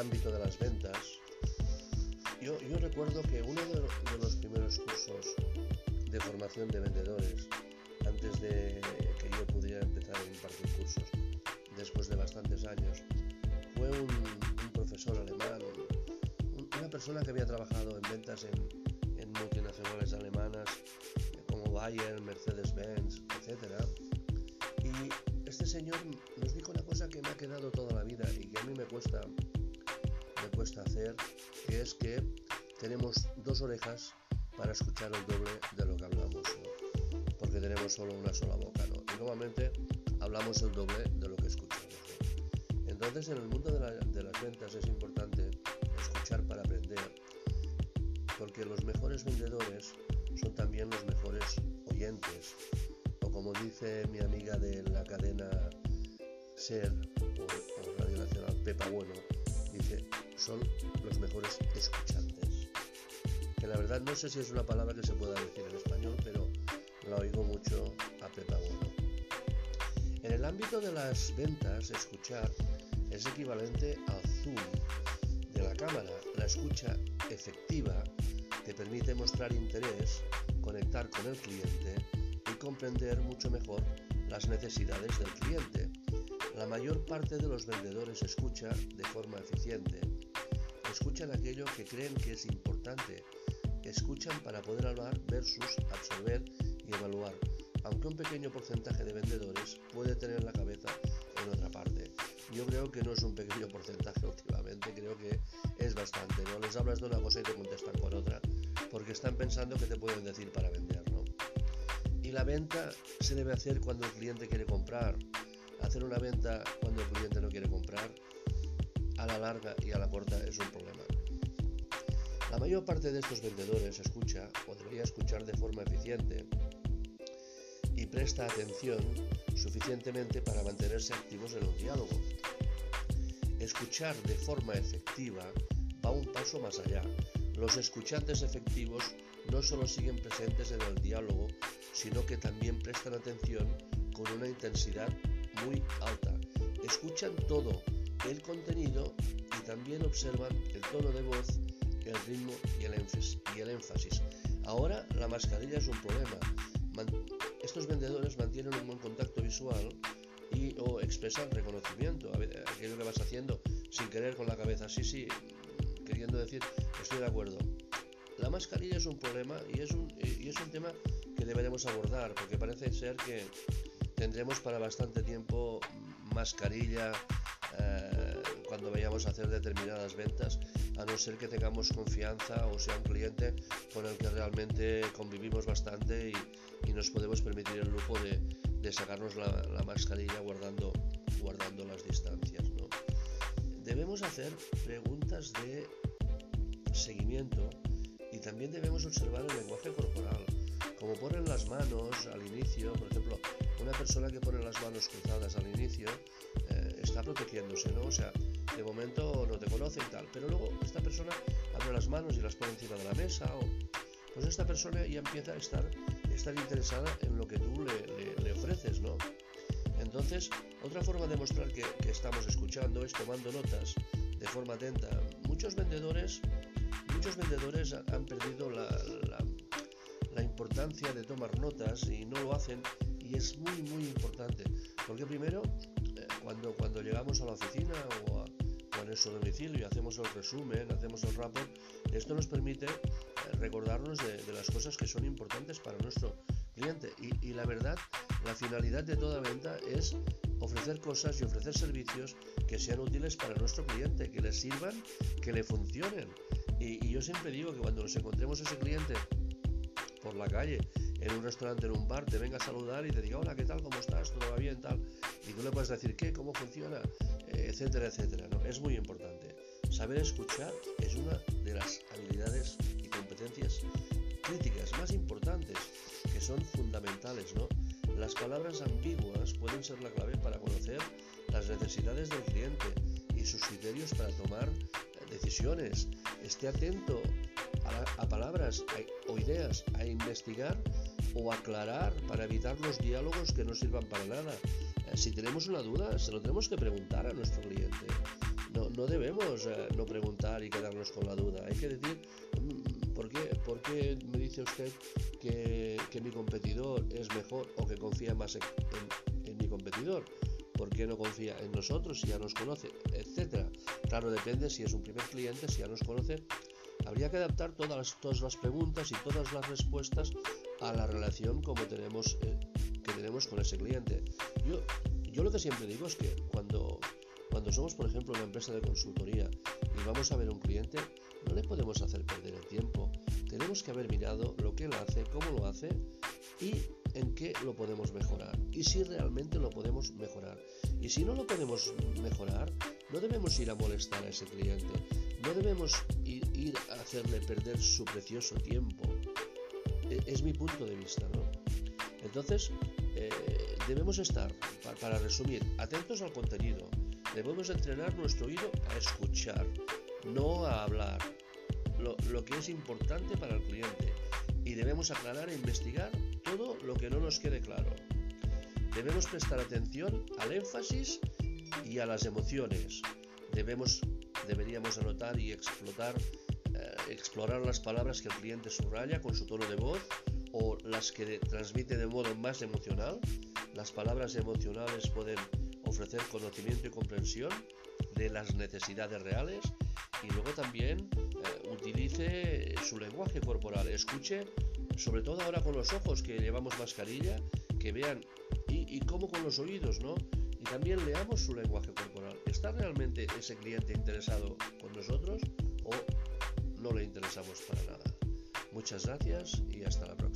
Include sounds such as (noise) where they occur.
ámbito de las ventas, yo, recuerdo que uno de, los primeros cursos de formación de vendedores, antes de que yo pudiera empezar a impartir cursos, después de bastantes años, fue un, profesor alemán, una persona que había trabajado en ventas en, en multinacionales alemanas como Bayern, Mercedes-Benz, etc. Y este señor nos dijo una cosa que me ha quedado toda la vida y que a mí me cuesta cuesta hacer, es que tenemos dos orejas para escuchar el doble de lo que hablamos, porque tenemos solo una sola boca, ¿no? y normalmente hablamos el doble de lo que escuchamos. Entonces en el mundo de, de las ventas es importante escuchar para aprender, porque los mejores vendedores son también los mejores oyentes, o como dice mi amiga de la cadena SER o, Radio Nacional, Pepa Bueno, dice, son los mejores escuchantes. Que la verdad no sé si es una palabra que se pueda decir en español, pero la oigo mucho a Pepa. En el ámbito de las ventas, escuchar es equivalente al zoom de la cámara. La escucha efectiva te permite mostrar interés, conectar con el cliente y comprender mucho mejor las necesidades del cliente. La mayor parte de los vendedores escucha de forma eficiente Escuchan aquello que creen que es importante. Escuchan para poder hablar versus absorber y evaluar, aunque un pequeño porcentaje de vendedores puede tener la cabeza en otra parte. Yo creo que no es un pequeño (laughs) porcentaje últimamente, creo que es bastante. ¿no? Les hablas de una cosa y te contestan con otra, porque están pensando que te pueden decir para vender. ¿no? Y la venta se debe hacer cuando el cliente quiere comprar. Hacer una venta cuando el cliente no quiere comprar a la larga y a la corta es un problema. La mayor parte de estos vendedores escucha o debería escuchar de forma eficiente y presta atención suficientemente para mantenerse activos en un diálogo. Escuchar de forma efectiva va un paso más allá. Los escuchantes efectivos no solo siguen presentes en el diálogo, sino que también prestan atención con una intensidad muy alta. Escuchan todo, el contenido y también observan el tono de voz, el ritmo y el énfasis. Ahora la mascarilla es un problema. estos vendedores mantienen un buen contacto visual y o expresan reconocimiento, aquello que vas haciendo sin querer con la cabeza, sí, sí, queriendo decir, estoy de acuerdo. La mascarilla es un problema y es un, y es un tema que deberemos abordar, porque parece ser que tendremos para bastante tiempo mascarilla, eh, cuando vayamos a hacer determinadas ventas, a no ser que tengamos confianza o sea un cliente con el que realmente convivimos bastante y, nos podemos permitir el lujo de, sacarnos la, mascarilla guardando, guardando las distancias. Debemos hacer preguntas de seguimiento y también debemos observar el lenguaje corporal, como ponen las manos al inicio, por ejemplo, una persona que pone las manos cruzadas al inicio está protegiéndose, ¿no? O sea, de momento no te conoce y tal, pero luego esta persona abre las manos y las pone encima de la mesa, o, pues esta persona ya empieza a estar, estar interesada en lo que tú le, ofreces, ¿no? Entonces, otra forma de mostrar que, estamos escuchando es tomando notas de forma atenta. Muchos vendedores, muchos vendedores han perdido la, la importancia de tomar notas y no lo hacen y es muy muy importante porque primero cuando, cuando llegamos a la oficina o a, nuestro domicilio y hacemos el resumen, hacemos el rapport, esto nos permite eh, recordarnos de, las cosas que son importantes para nuestro cliente. Y, y, la verdad, la finalidad de toda venta es ofrecer cosas y ofrecer servicios que sean útiles para nuestro cliente, que le sirvan, que le funcionen. Y, y yo siempre digo que cuando nos encontremos ese cliente por la calle, en un restaurante, en un bar, te venga a saludar y te diga, hola, ¿qué tal? ¿Cómo estás? ¿Todo va bien? Tal y tú le puedes decir qué, cómo funciona, eh, etcétera, etcétera. ¿no? Es muy importante. Saber escuchar es una de las habilidades y competencias críticas más importantes, que son fundamentales. ¿no? Las palabras ambiguas pueden ser la clave para conocer las necesidades del cliente y sus criterios para tomar decisiones. Esté atento a, a palabras o ideas a investigar o aclarar para evitar los diálogos que no sirvan para nada. Si tenemos una duda, se lo tenemos que preguntar a nuestro cliente. no, debemos eh, no preguntar y quedarnos con la duda. Hay que decir, mm, ¿por qué, por qué me dice usted que, mi competidor es mejor o que confía más en, mi competidor? ¿Por qué no confía en nosotros si ya nos conoce? Etcétera. Claro, depende si es un primer cliente, si ya nos conoce. Habría que adaptar todas todas las preguntas y todas las respuestas a la relación como tenemos, eh, que tenemos con ese cliente. Yo, yo lo que siempre digo es que cuando cuando somos, por ejemplo, una empresa de consultoría y vamos a ver un cliente, no le podemos hacer perder el tiempo. Tenemos que haber mirado lo que él hace, cómo lo hace y en qué lo podemos mejorar. Y si realmente lo podemos mejorar. Y si no lo podemos mejorar, no debemos ir a molestar a ese cliente. No debemos ir, a hacerle perder su precioso tiempo. Es mi punto de vista, ¿no? Entonces, eh, debemos estar, para resumir, atentos al contenido, Debemos entrenar nuestro oído a escuchar, no a hablar, lo, que es importante para el cliente. Y debemos aclarar e investigar todo lo que no nos quede claro. Debemos prestar atención al énfasis y a las emociones. Debemos, deberíamos anotar y explotar, explorar las palabras que el cliente subraya con su tono de voz o las que transmite de modo más emocional. Las palabras emocionales pueden ofrecer conocimiento y comprensión de las necesidades reales y luego también eh, utilice su lenguaje corporal, escuche, sobre todo ahora con los ojos que llevamos mascarilla, que vean y, y cómo con los oídos, ¿no? Y también leamos su lenguaje corporal. ¿Está realmente ese cliente interesado con nosotros o no le interesamos para nada? Muchas gracias y hasta la próxima.